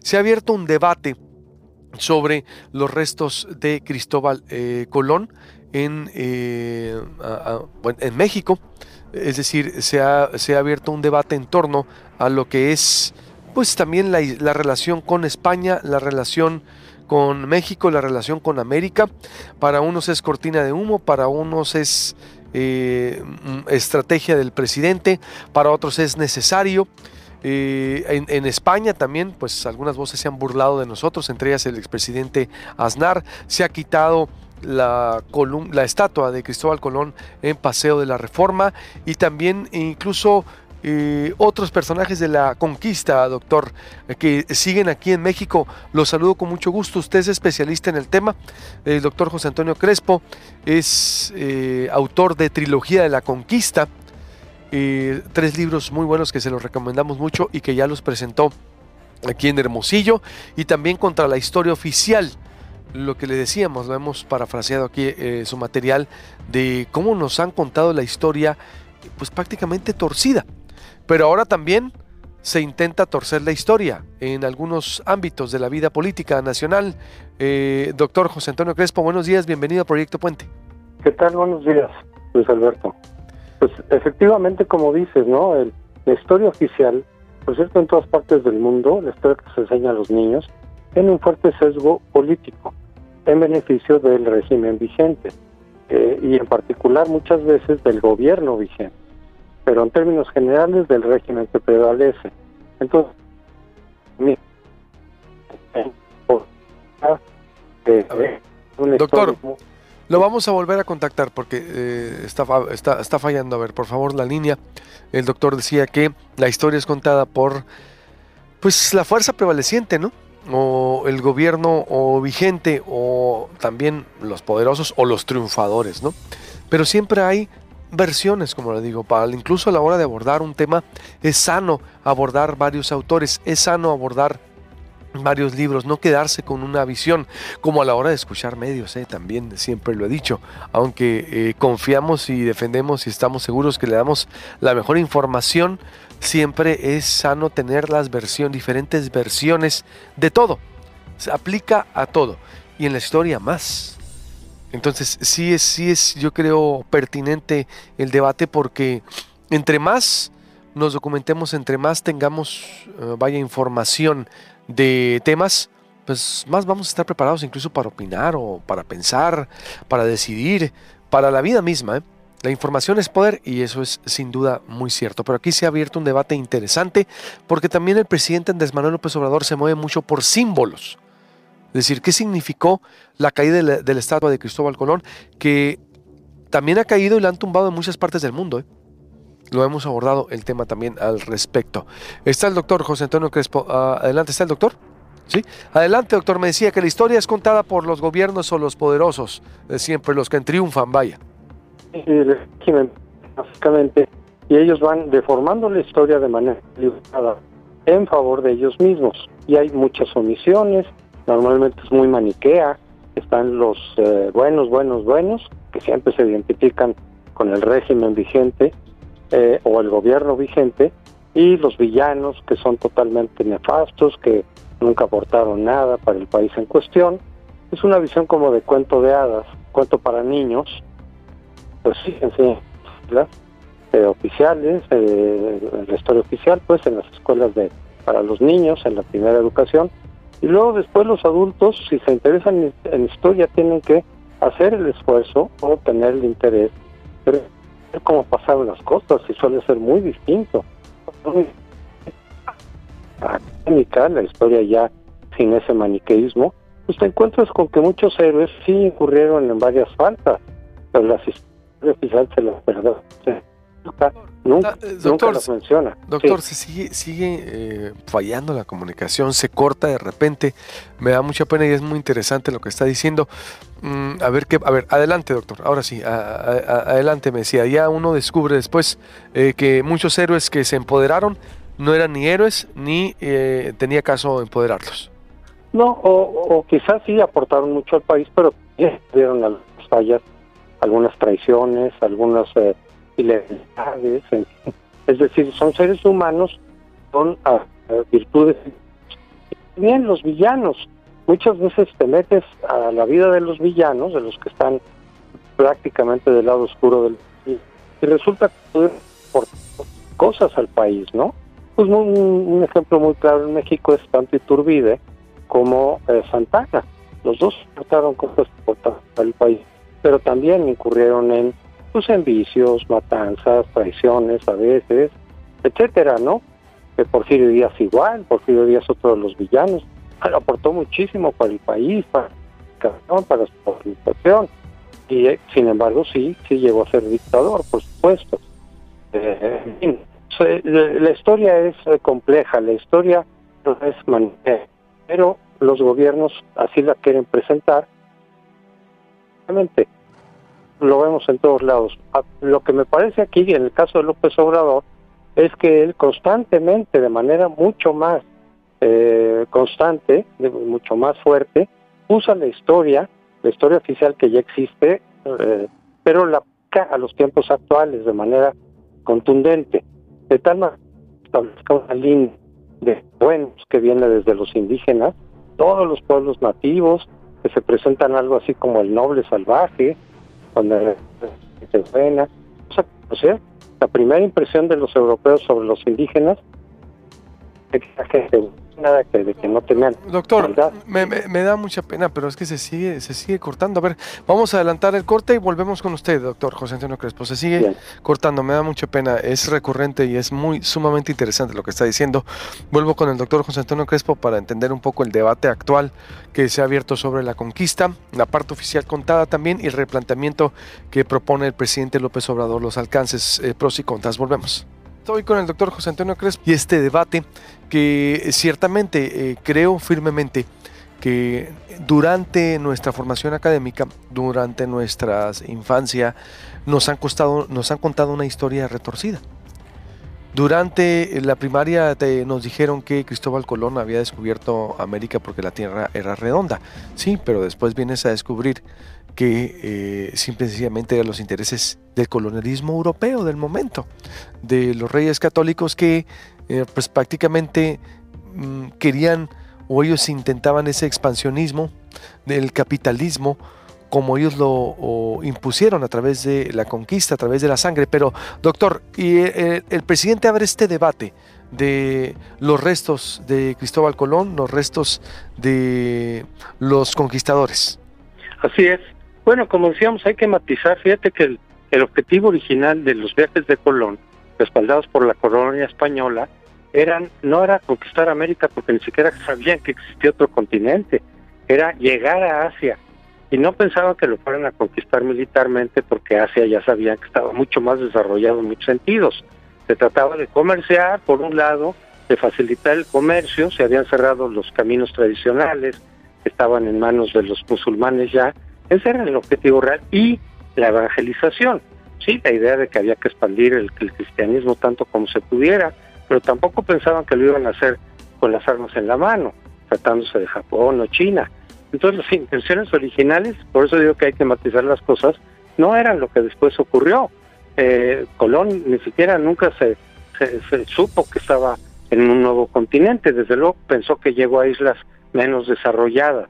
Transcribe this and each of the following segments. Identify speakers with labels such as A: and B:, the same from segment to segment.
A: se ha abierto un debate sobre los restos de Cristóbal eh, Colón en, eh, en México. Es decir, se ha, se ha, abierto un debate en torno a lo que es pues también la, la relación con España, la relación con México, la relación con América. Para unos es cortina de humo, para unos es eh, estrategia del presidente, para otros es necesario. Eh, en, España también, pues algunas voces se han burlado de nosotros, entre ellas el expresidente Aznar. Se ha quitado la, estatua de Cristóbal Colón en Paseo de la Reforma y también incluso otros personajes de la conquista, doctor, que siguen aquí en México. Los saludo con mucho gusto. Usted es especialista en el tema. El doctor José Antonio Crespo es eh, autor de Trilogía de la Conquista. Eh, tres libros muy buenos que se los recomendamos mucho y que ya los presentó aquí en Hermosillo. Y también contra la historia oficial. Lo que le decíamos, lo hemos parafraseado aquí eh, su material de cómo nos han contado la historia pues prácticamente torcida pero ahora también se intenta torcer la historia en algunos ámbitos de la vida política nacional. Eh, doctor José Antonio Crespo, buenos días, bienvenido a Proyecto Puente.
B: ¿Qué tal? Buenos días, Luis Alberto. Pues efectivamente, como dices, ¿no? la historia oficial, por cierto, en todas partes del mundo, la historia que se enseña a los niños, tiene un fuerte sesgo político en beneficio del régimen vigente eh, y en particular muchas veces del gobierno vigente pero en términos generales del régimen que prevalece. Entonces,
A: Doctor, lo vamos a volver a contactar porque eh, está, está, está fallando. A ver, por favor, la línea. El doctor decía que la historia es contada por pues la fuerza prevaleciente, ¿no? O el gobierno o vigente o también los poderosos o los triunfadores, ¿no? Pero siempre hay versiones, como le digo, para incluso a la hora de abordar un tema es sano abordar varios autores, es sano abordar varios libros, no quedarse con una visión, como a la hora de escuchar medios, ¿eh? también siempre lo he dicho, aunque eh, confiamos y defendemos y estamos seguros que le damos la mejor información, siempre es sano tener las versiones, diferentes versiones de todo, se aplica a todo, y en la historia más, entonces, sí es, sí es, yo creo, pertinente el debate porque entre más nos documentemos, entre más tengamos, eh, vaya, información de temas, pues más vamos a estar preparados incluso para opinar o para pensar, para decidir, para la vida misma. ¿eh? La información es poder y eso es sin duda muy cierto. Pero aquí se ha abierto un debate interesante porque también el presidente Andrés Manuel López Obrador se mueve mucho por símbolos. Es decir, ¿qué significó la caída de la, estatua de Cristóbal Colón? Que también ha caído y la han tumbado en muchas partes del mundo. ¿eh? Lo hemos abordado el tema también al respecto. Está el doctor José Antonio Crespo. Ah, adelante, ¿está el doctor? Sí. Adelante, doctor. Me decía que la historia es contada por los gobiernos o los poderosos, de siempre los que triunfan, vaya.
B: Sí, básicamente. Y ellos van deformando la historia de manera limitada en favor de ellos mismos. Y hay muchas omisiones, normalmente es muy maniquea, están los eh, buenos, buenos, buenos, que siempre se identifican con el régimen vigente eh, o el gobierno vigente, y los villanos que son totalmente nefastos, que nunca aportaron nada para el país en cuestión. Es una visión como de cuento de hadas, cuento para niños, pues sí, sí, eh, oficiales, eh, la historia oficial, pues en las escuelas de para los niños, en la primera educación, y luego después los adultos, si se interesan en, historia, tienen que hacer el esfuerzo o tener el interés, pero ver cómo pasaron las cosas y suele ser muy distinto. Académica, la historia ya sin ese maniqueísmo, pues te encuentras con que muchos héroes sí incurrieron en varias faltas, pero las historias oficiales se las perdieron. Nunca, eh, doctor, menciona.
A: Doctor, se sigue, sigue eh, fallando la comunicación, se corta de repente. Me da mucha pena y es muy interesante lo que está diciendo. Mm, a ver qué, a ver, adelante, doctor. Ahora sí, adelante, me decía. Ya uno descubre después eh, que muchos héroes que se empoderaron no eran ni héroes ni tenía caso empoderarlos.
B: No, o, o, quizás sí aportaron mucho al país, pero dieron las fallas, algunas traiciones, algunas ilegalidades, es decir, son seres humanos con ah, virtudes también los villanos. Muchas veces te metes a la vida de los villanos, de los que están prácticamente del lado oscuro del y resulta que pueden cosas al país, ¿no? Pues un, ejemplo muy claro en México es tanto Iturbide como eh, Santana. Los dos aportaron cosas importantes al país, pero también incurrieron en, pues, en vicios, matanzas, traiciones a veces, etcétera, ¿no? Que Porfirio Díaz igual, Porfirio Díaz otro de los villanos, aportó muchísimo para el país, para, para su organización, y eh, sin embargo sí, sí llegó a ser dictador, por supuesto. Eh, la historia es eh, compleja, la historia no es manera, pero los gobiernos así la quieren presentar. Realmente lo vemos en todos lados. Lo que me parece aquí, en el caso de López Obrador, es que él constantemente, de manera mucho más eh, constante, mucho más fuerte, usa la historia, la historia oficial que ya existe, eh, pero la a los tiempos actuales de manera contundente, de tal manera que una línea de buenos que viene desde los indígenas, todos los pueblos nativos, que se presentan algo así como el noble salvaje, se buena. O sea, la primera impresión de los europeos sobre los indígenas nada que, de que no tenían.
A: Doctor, me, me, da mucha pena, pero es que se sigue, se sigue cortando. A ver, vamos a adelantar el corte y volvemos con usted, doctor José Antonio Crespo. Se sigue cortando, me da mucha pena. Es recurrente y es muy sumamente interesante lo que está diciendo. Vuelvo con el doctor José Antonio Crespo para entender un poco el debate actual que se ha abierto sobre la conquista, la parte oficial contada también y el replanteamiento que propone el presidente López Obrador, los alcances, eh, pros y contras. Volvemos. Estoy con el doctor José Antonio Crespo y este debate que ciertamente eh, creo firmemente que durante nuestra formación académica, durante nuestra infancia, nos han, costado, nos han contado una historia retorcida. Durante la primaria nos dijeron que Cristóbal Colón había descubierto América porque la Tierra era redonda. Sí, pero después vienes a descubrir que eh, simple sencillamente eran los intereses del colonialismo europeo del momento, de los reyes católicos que eh, pues prácticamente mm, querían o ellos intentaban ese expansionismo del capitalismo como ellos lo impusieron a través de la conquista, a través de la sangre. Pero, doctor, y eh, el presidente abre este debate de los restos de Cristóbal Colón, los restos de los conquistadores.
B: Así es. Bueno, como decíamos, hay que matizar. Fíjate que el, objetivo original de los viajes de Colón, respaldados por la colonia española, eran no era conquistar América porque ni siquiera sabían que existía otro continente, era llegar a Asia. Y no pensaban que lo fueran a conquistar militarmente porque Asia ya sabían que estaba mucho más desarrollado en muchos sentidos. Se trataba de comerciar, por un lado, de facilitar el comercio, se habían cerrado los caminos tradicionales, estaban en manos de los musulmanes ya, ese era el objetivo real y la evangelización. Sí, la idea de que había que expandir el, cristianismo tanto como se pudiera, pero tampoco pensaban que lo iban a hacer con las armas en la mano, tratándose de Japón o China. Entonces las intenciones originales, por eso digo que hay que matizar las cosas, no eran lo que después ocurrió. Eh, Colón ni siquiera nunca se, se, supo que estaba en un nuevo continente, desde luego pensó que llegó a islas menos desarrolladas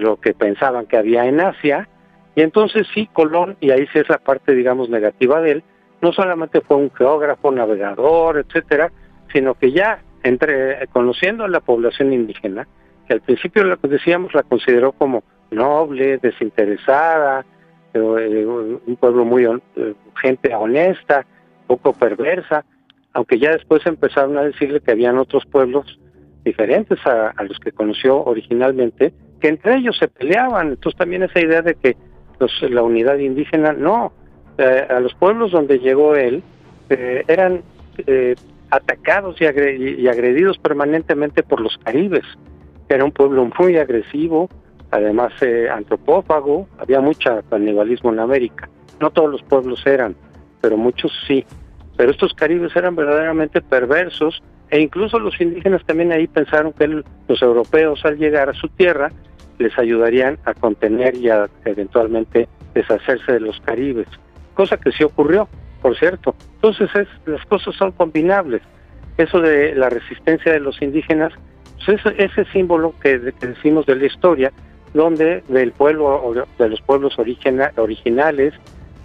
B: lo que pensaban que había en Asia. Y entonces sí, Colón, y ahí sí es la parte, digamos, negativa de él, no solamente fue un geógrafo, navegador, etcétera, sino que ya entre conociendo a la población indígena, que al principio lo que decíamos la consideró como noble, desinteresada, eh, un pueblo muy eh, gente honesta, poco perversa, aunque ya después empezaron a decirle que habían otros pueblos diferentes a los que conoció originalmente, que entre ellos se peleaban. Entonces también esa idea de que la unidad indígena, no, eh, a los pueblos donde llegó él eh, eran eh, atacados y, agredidos permanentemente por los caribes. Era un pueblo muy agresivo, además antropófago, había mucho canibalismo en América. No todos los pueblos eran, pero muchos sí. Pero estos caribes eran verdaderamente perversos e incluso los indígenas también ahí pensaron que los europeos al llegar a su tierra les ayudarían a contener y a eventualmente deshacerse de los caribes, cosa que sí ocurrió, por cierto. Entonces es, las cosas son combinables. Eso de la resistencia de los indígenas Entonces, ese, símbolo que, decimos de la historia, donde del pueblo, de los pueblos originales,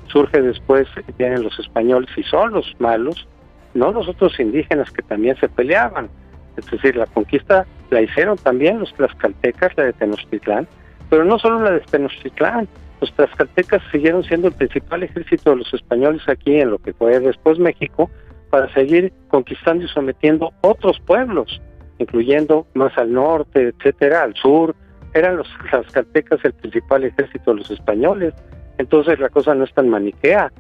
B: surge después, vienen los españoles y son los malos, no los otros indígenas que también se peleaban. Es decir, la conquista la hicieron también los tlaxcaltecas, la de Tenochtitlán, pero no solo la de Tenochtitlán, los tlaxcaltecas siguieron siendo el principal ejército de los españoles aquí en lo que fue después México, para seguir conquistando y sometiendo otros pueblos, incluyendo más al norte, etcétera, al sur. Eran los tlaxcaltecas el principal ejército de los españoles. Entonces la cosa no es tan maniquea.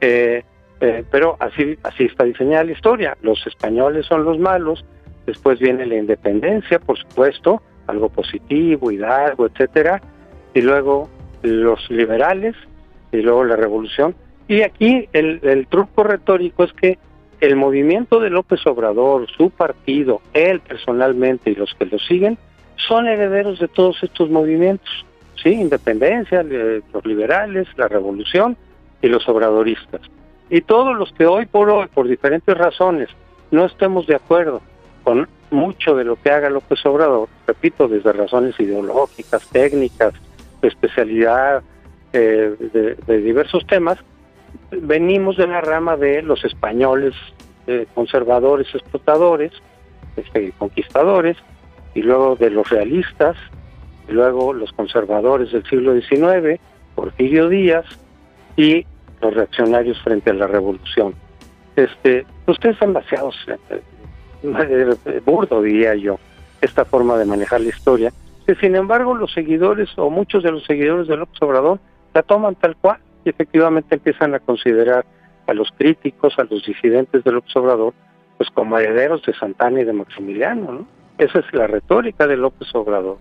B: Eh, eh, pero así, así está diseñada la historia. Los españoles son los malos, después viene la independencia, por supuesto, algo positivo, Hidalgo, etcétera, y luego los liberales, y luego la revolución. Y aquí el, el truco retórico es que el movimiento de López Obrador, su partido, él personalmente y los que lo siguen, son herederos de todos estos movimientos, ¿sí? Independencia, los liberales, la revolución y los obradoristas. Y todos los que hoy por hoy, por diferentes razones, no estemos de acuerdo con mucho de lo que haga López Obrador, repito, desde razones ideológicas, técnicas, especialidad, eh, de, diversos temas, venimos de la rama de los españoles eh, conservadores, explotadores, este, conquistadores, y luego de los realistas, y luego los conservadores del siglo XIX, Porfirio Díaz, y los reaccionarios frente a la revolución. Este, ustedes son demasiados eh, burdo, diría yo, esta forma de manejar la historia, que sin embargo los seguidores o muchos de los seguidores de López Obrador la toman tal cual y efectivamente empiezan a considerar a los críticos, a los disidentes de López Obrador, pues como herederos de Santana y de Maximiliano, ¿no? Esa es la retórica de López Obrador.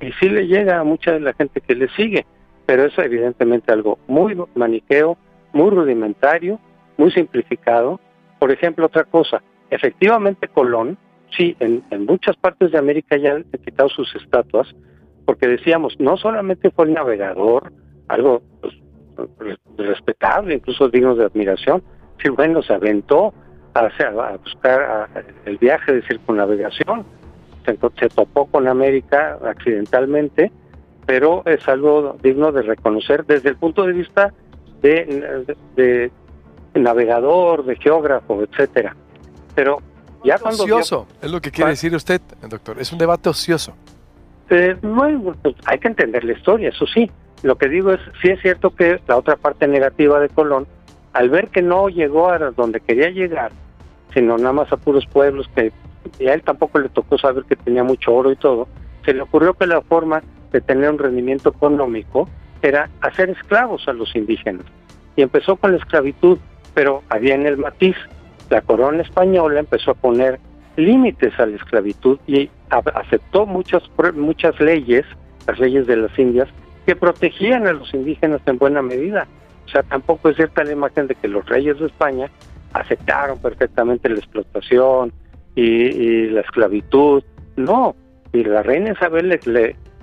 B: Y sí le llega a mucha de la gente que le sigue, pero es evidentemente algo muy maniqueo, muy rudimentario, muy simplificado. Por ejemplo, otra cosa, efectivamente Colón, sí, en, muchas partes de América ya han quitado sus estatuas, porque decíamos, no solamente fue el navegador, algo pues, respetable, incluso digno de admiración, sí, bueno, se aventó a, a buscar el viaje de circunnavegación, se, se topó con América accidentalmente, pero es algo digno de reconocer desde el punto de vista de navegador, de geógrafo, etcétera pero ya cuando...
A: Ocioso, es lo que quiere decir usted, doctor, es un debate ocioso.
B: Eh, bueno, hay que entender la historia, eso sí. Lo que digo es, sí es cierto que la otra parte negativa de Colón, al ver que no llegó a donde quería llegar, sino nada más a puros pueblos que a él tampoco le tocó saber que tenía mucho oro y todo, se le ocurrió que la forma de tener un rendimiento económico era hacer esclavos a los indígenas. Y empezó con la esclavitud, pero había en el matiz, la corona española empezó a poner límites a la esclavitud y aceptó muchas muchas leyes, las leyes de las Indias, que protegían a los indígenas en buena medida. O sea, tampoco es cierta la imagen de que los reyes de España aceptaron perfectamente la explotación y, la esclavitud. No, y la reina Isabel, le,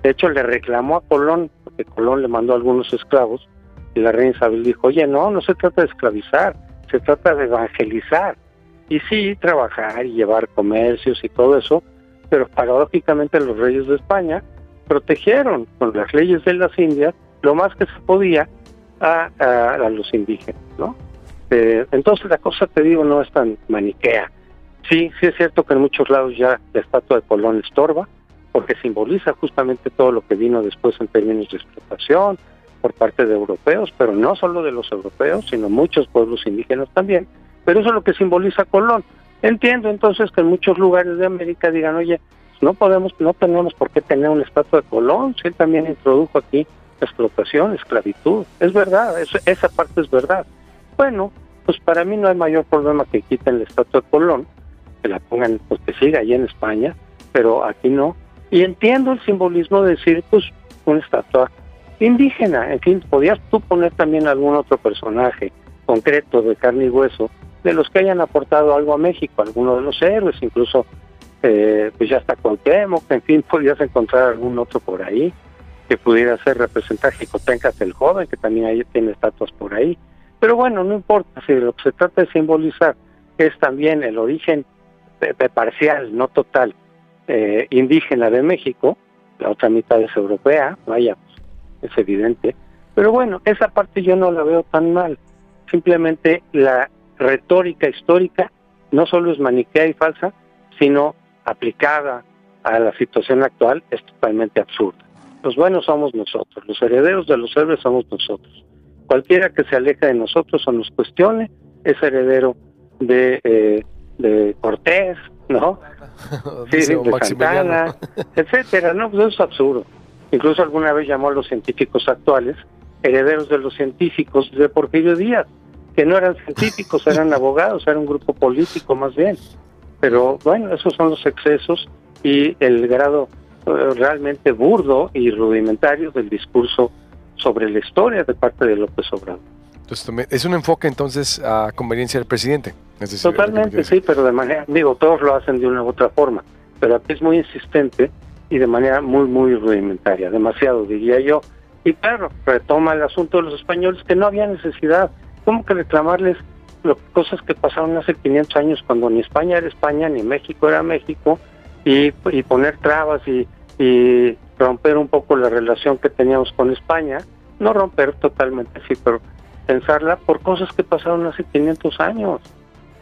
B: de hecho, le reclamó a Colón, porque Colón le mandó algunos esclavos, y la reina Isabel dijo, oye, no, no se trata de esclavizar, se trata de evangelizar y sí trabajar y llevar comercios y todo eso, pero paradójicamente los reyes de España protegieron con las leyes de las Indias lo más que se podía a, los indígenas, ¿no? Eh, entonces la cosa, te digo, no es tan maniquea. Sí, sí es cierto que en muchos lados ya la estatua de Colón estorba, porque simboliza justamente todo lo que vino después en términos de explotación, por parte de europeos, pero no solo de los europeos, sino muchos pueblos indígenas también. Pero eso es lo que simboliza Colón. Entiendo entonces que en muchos lugares de América digan, oye, no podemos, no tenemos por qué tener un estatua de Colón, si él también introdujo aquí explotación, esclavitud. Es verdad, esa parte es verdad. Bueno, pues para mí no hay mayor problema que quiten la estatua de Colón, que la pongan, pues que siga ahí en España, pero aquí no. Y entiendo el simbolismo de decir, pues, una estatua indígena. En fin, podías tú poner también algún otro personaje concreto de carne y hueso de los que hayan aportado algo a México, alguno de los héroes, incluso eh, pues ya está Cuauhtémoc, en fin, podías encontrar algún otro por ahí que pudiera ser representar Jicotencas el joven, que también ahí tiene estatuas por ahí. Pero bueno, no importa, si lo que se trata de simbolizar es también el origen parcial, no total, eh, indígena de México, la otra mitad es europea, vaya, es evidente. Pero bueno, esa parte yo no la veo tan mal. Simplemente la retórica histórica no solo es maniquea y falsa, sino aplicada a la situación actual es totalmente absurda. Los buenos somos nosotros, los herederos de los héroes somos nosotros. Cualquiera que se aleje de nosotros o nos cuestione es heredero de, eh, de Cortés, ¿no? sí, de Santana, etcétera, ¿no? Pues eso es absurdo. Incluso alguna vez llamó a los científicos actuales herederos de los científicos de Porfirio Díaz, que no eran científicos, eran abogados, era un grupo político más bien. Pero bueno, esos son los excesos y el grado eh, realmente burdo y rudimentario del discurso sobre la historia de parte de López Obrador.
A: Entonces, es un enfoque entonces a conveniencia del presidente.
B: Totalmente, sí, pero de manera, digo, todos lo hacen de una u otra forma, pero aquí es muy insistente y de manera muy, muy rudimentaria, demasiado, diría yo. Y claro, retoma el asunto de los españoles, que no había necesidad. ¿Cómo que reclamarles lo, cosas que pasaron hace 500 años cuando ni España era España, ni México era México, y, y poner trabas y, y romper un poco la relación que teníamos con España? No romper totalmente, sí, pero pensarla por cosas que pasaron hace 500 años,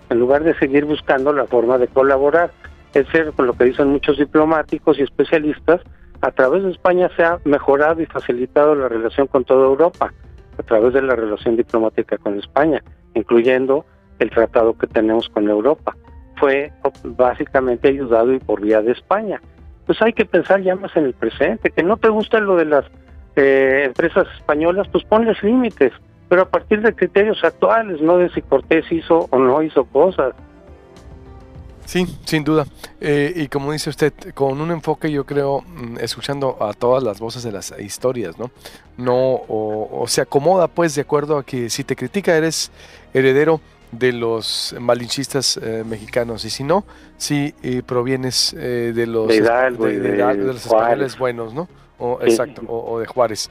B: en lugar de seguir buscando la forma de colaborar. Es ser, con lo que dicen muchos diplomáticos y especialistas, a través de España se ha mejorado y facilitado la relación con toda Europa, a través de la relación diplomática con España, incluyendo el tratado que tenemos con Europa. Fue básicamente ayudado y por vía de España. Pues hay que pensar ya más en el presente, que no te gusta lo de las eh, empresas españolas, pues ponles límites pero a partir de criterios actuales, no de si Cortés hizo o no hizo cosas.
A: Sí, sin duda. Eh, y como dice usted, con un enfoque, yo creo, mm, escuchando a todas las voces de las historias, ¿no? No, o, se acomoda, pues, de acuerdo a que si te critica, eres heredero de los malinchistas eh, mexicanos, y si no, si eh, provienes de los,
B: de, los
A: españoles buenos, ¿no? O, Exacto, o de Juárez.